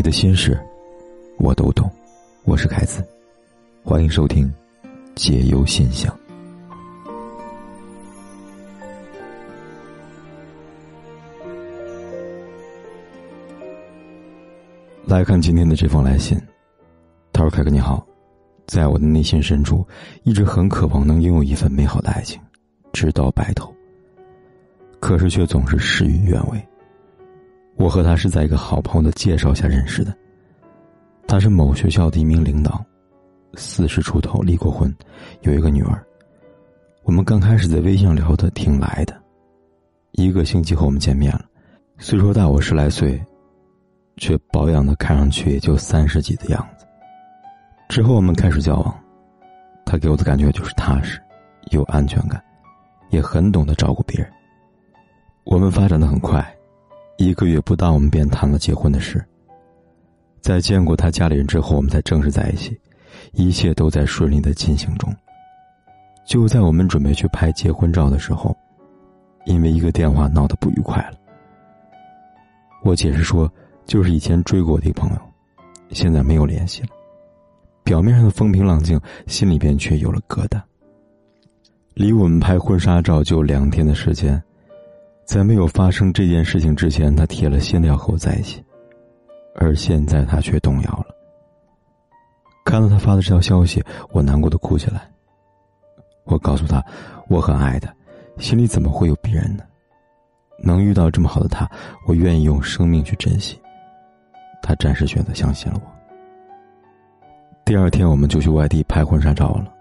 你的心事，我都懂。我是凯子，欢迎收听《解忧信箱》。来看今天的这封来信，他说：“凯哥你好，在我的内心深处，一直很渴望能拥有一份美好的爱情，直到白头。可是却总是事与愿违。我和他是在一个好朋友的介绍下认识的。他是某学校的一名领导，四十出头，离过婚，有一个女儿。我们刚开始在微信上聊的挺来的，一个星期后我们见面了。虽说大我十来岁。”却保养的看上去也就三十几的样子。之后我们开始交往，他给我的感觉就是踏实，有安全感，也很懂得照顾别人。我们发展的很快，一个月不到，我们便谈了结婚的事。在见过他家里人之后，我们才正式在一起，一切都在顺利的进行中。就在我们准备去拍结婚照的时候，因为一个电话闹得不愉快了。我解释说。就是以前追过我的朋友，现在没有联系了。表面上的风平浪静，心里边却有了疙瘩。离我们拍婚纱照就两天的时间，在没有发生这件事情之前，他铁了心的要和我在一起，而现在他却动摇了。看到他发的这条消息，我难过的哭起来。我告诉他，我很爱他，心里怎么会有别人呢？能遇到这么好的他，我愿意用生命去珍惜。他暂时选择相信了我。第二天，我们就去外地拍婚纱照了。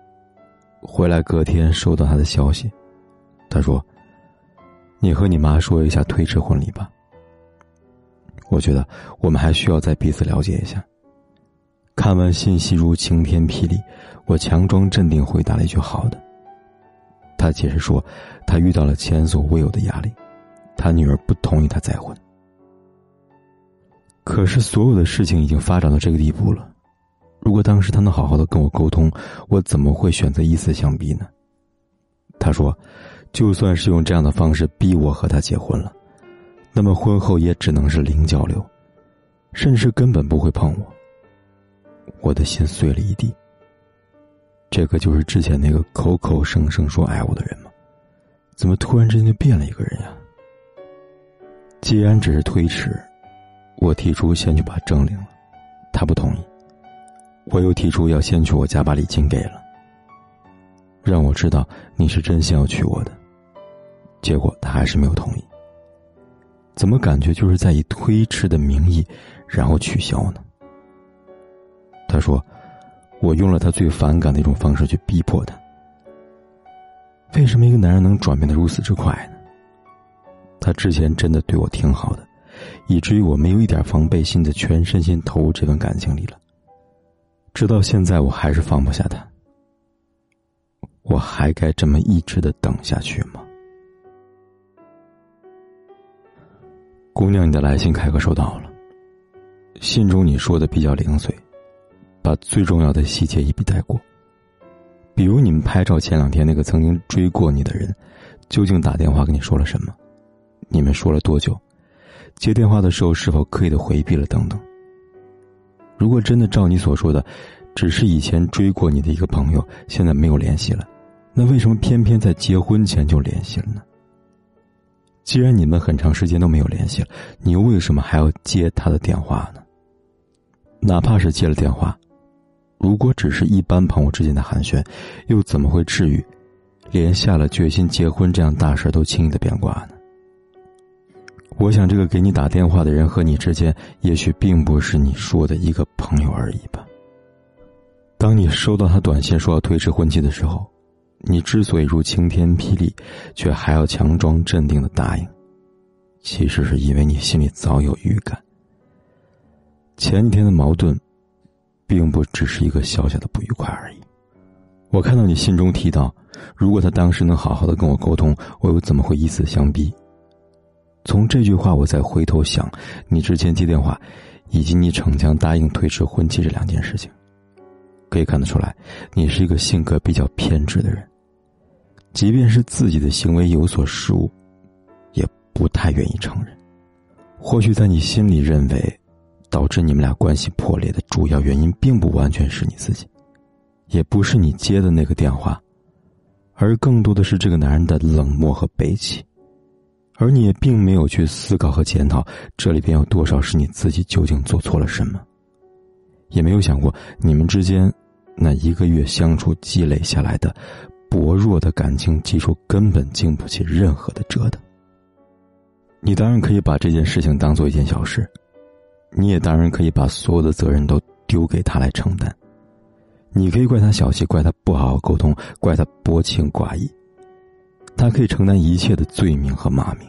回来隔天收到他的消息，他说：“你和你妈说一下推迟婚礼吧。”我觉得我们还需要再彼此了解一下。看完信息如晴天霹雳，我强装镇定回答了一句：“好的。”他解释说，他遇到了前所未有的压力，他女儿不同意他再婚。可是，所有的事情已经发展到这个地步了。如果当时他能好好的跟我沟通，我怎么会选择以死相逼呢？他说，就算是用这样的方式逼我和他结婚了，那么婚后也只能是零交流，甚至根本不会碰我。我的心碎了一地。这个就是之前那个口口声声说爱我的人吗？怎么突然之间就变了一个人呀？既然只是推迟。我提出先去把证领了，他不同意。我又提出要先去我家把礼金给了，让我知道你是真心要娶我的。结果他还是没有同意。怎么感觉就是在以推迟的名义，然后取消呢？他说，我用了他最反感的一种方式去逼迫他。为什么一个男人能转变的如此之快呢？他之前真的对我挺好的。以至于我没有一点防备心的全身心投入这份感情里了。直到现在，我还是放不下他。我还该这么一直的等下去吗？姑娘，你的来信凯哥收到了。信中你说的比较零碎，把最重要的细节一笔带过。比如你们拍照前两天，那个曾经追过你的人，究竟打电话跟你说了什么？你们说了多久？接电话的时候是否刻意的回避了等等？如果真的照你所说的，只是以前追过你的一个朋友，现在没有联系了，那为什么偏偏在结婚前就联系了呢？既然你们很长时间都没有联系了，你为什么还要接他的电话呢？哪怕是接了电话，如果只是一般朋友之间的寒暄，又怎么会至于连下了决心结婚这样大事都轻易的变卦呢？我想，这个给你打电话的人和你之间，也许并不是你说的一个朋友而已吧。当你收到他短信说要推迟婚期的时候，你之所以如晴天霹雳，却还要强装镇定的答应，其实是因为你心里早有预感。前几天的矛盾，并不只是一个小小的不愉快而已。我看到你信中提到，如果他当时能好好的跟我沟通，我又怎么会以死相逼？从这句话，我再回头想，你之前接电话，以及你逞强答应推迟婚期这两件事情，可以看得出来，你是一个性格比较偏执的人。即便是自己的行为有所失误，也不太愿意承认。或许在你心里认为，导致你们俩关系破裂的主要原因，并不完全是你自己，也不是你接的那个电话，而更多的是这个男人的冷漠和悲戚，而你也并没有去思考和检讨这里边有多少是你自己究竟做错了什么，也没有想过你们之间那一个月相处积累下来的薄弱的感情基础根本经不起任何的折腾。你当然可以把这件事情当做一件小事。你也当然可以把所有的责任都丢给他来承担，你可以怪他小气，怪他不好好沟通，怪他薄情寡义，他可以承担一切的罪名和骂名。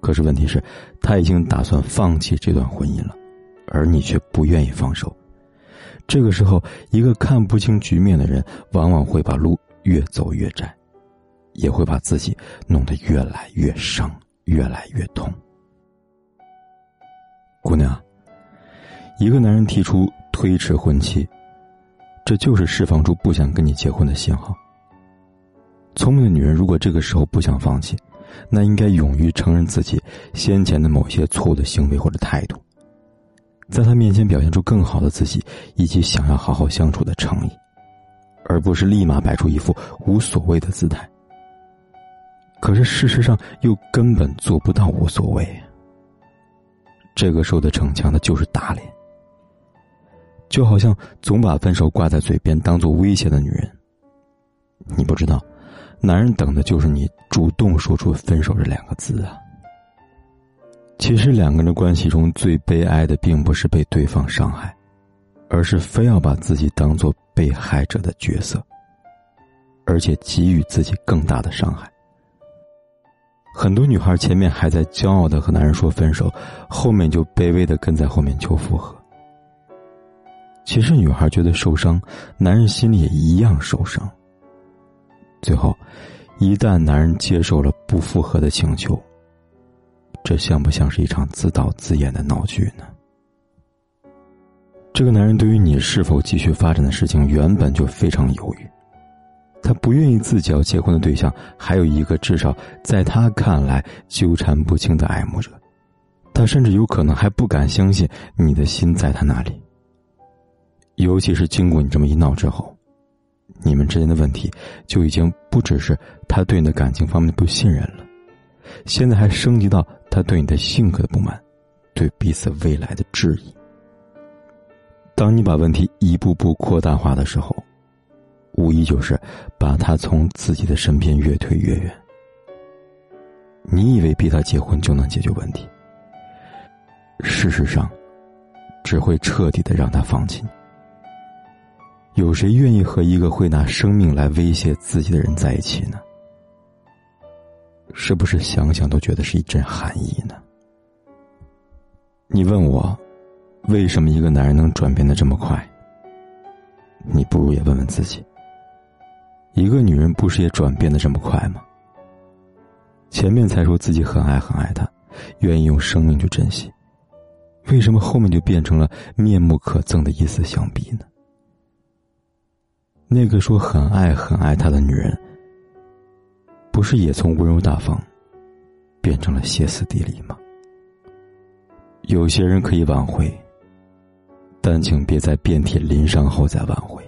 可是问题是，他已经打算放弃这段婚姻了，而你却不愿意放手。这个时候，一个看不清局面的人，往往会把路越走越窄，也会把自己弄得越来越伤，越来越痛。姑娘，一个男人提出推迟婚期，这就是释放出不想跟你结婚的信号。聪明的女人如果这个时候不想放弃，那应该勇于承认自己先前的某些错误的行为或者态度，在他面前表现出更好的自己以及想要好好相处的诚意，而不是立马摆出一副无所谓的姿态。可是事实上又根本做不到无所谓。这个时候的逞强的就是打脸，就好像总把分手挂在嘴边当做威胁的女人。你不知道，男人等的就是你主动说出分手这两个字啊。其实两个人的关系中最悲哀的，并不是被对方伤害，而是非要把自己当做被害者的角色，而且给予自己更大的伤害。很多女孩前面还在骄傲的和男人说分手，后面就卑微的跟在后面求复合。其实女孩觉得受伤，男人心里也一样受伤。最后，一旦男人接受了不复合的请求，这像不像是一场自导自演的闹剧呢？这个男人对于你是否继续发展的事情，原本就非常犹豫。他不愿意自己要结婚的对象还有一个至少在他看来纠缠不清的爱慕者，他甚至有可能还不敢相信你的心在他那里。尤其是经过你这么一闹之后，你们之间的问题就已经不只是他对你的感情方面不信任了，现在还升级到他对你的性格的不满，对彼此未来的质疑。当你把问题一步步扩大化的时候。无疑就是把他从自己的身边越推越远。你以为逼他结婚就能解决问题，事实上，只会彻底的让他放弃你。有谁愿意和一个会拿生命来威胁自己的人在一起呢？是不是想想都觉得是一阵寒意呢？你问我，为什么一个男人能转变的这么快？你不如也问问自己。一个女人不是也转变的这么快吗？前面才说自己很爱很爱他，愿意用生命去珍惜，为什么后面就变成了面目可憎的一丝相逼呢？那个说很爱很爱他的女人，不是也从温柔大方变成了歇斯底里吗？有些人可以挽回，但请别在遍体鳞伤后再挽回。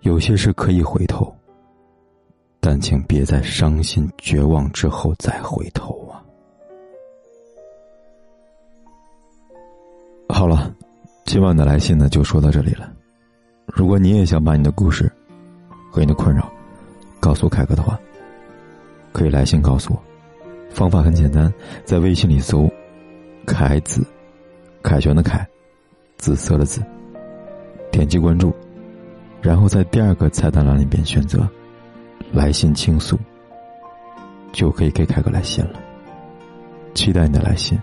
有些事可以回头，但请别在伤心绝望之后再回头啊！好了，今晚的来信呢就说到这里了。如果你也想把你的故事和你的困扰告诉凯哥的话，可以来信告诉我。方法很简单，在微信里搜“凯子”，凯旋的凯，紫色的紫，点击关注。然后在第二个菜单栏里边选择“来信倾诉”，就可以给凯哥来信了。期待你的来信，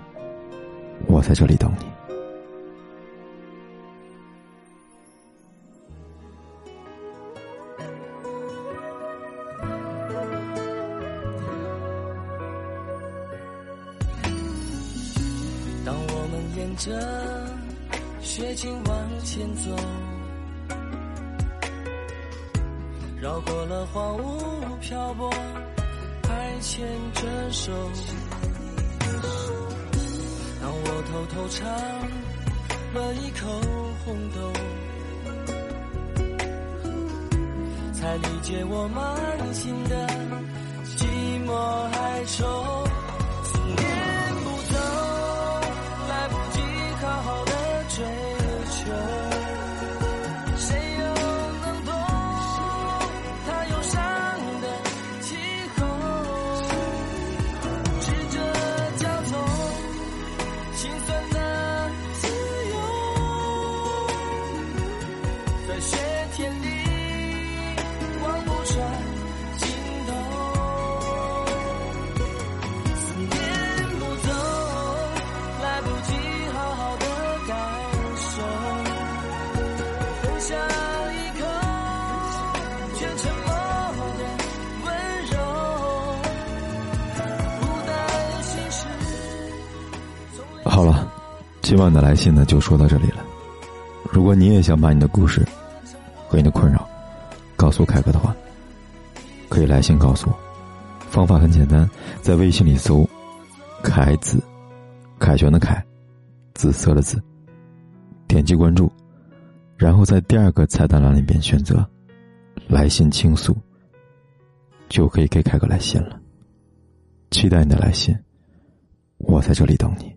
我在这里等你。当我们沿着雪景往前走。绕过了荒芜漂泊，还牵着手。当我偷偷尝了一口红豆，才理解我满心的寂寞哀愁。下一口却沉默的温柔。好了，今晚的来信呢就说到这里了。如果你也想把你的故事和你的困扰告诉凯哥的话，可以来信告诉我。方法很简单，在微信里搜“凯子”，凯旋的凯，紫色的紫，点击关注，然后在第二个菜单栏里边选择“来信倾诉”，就可以给凯哥来信了。期待你的来信，我在这里等你。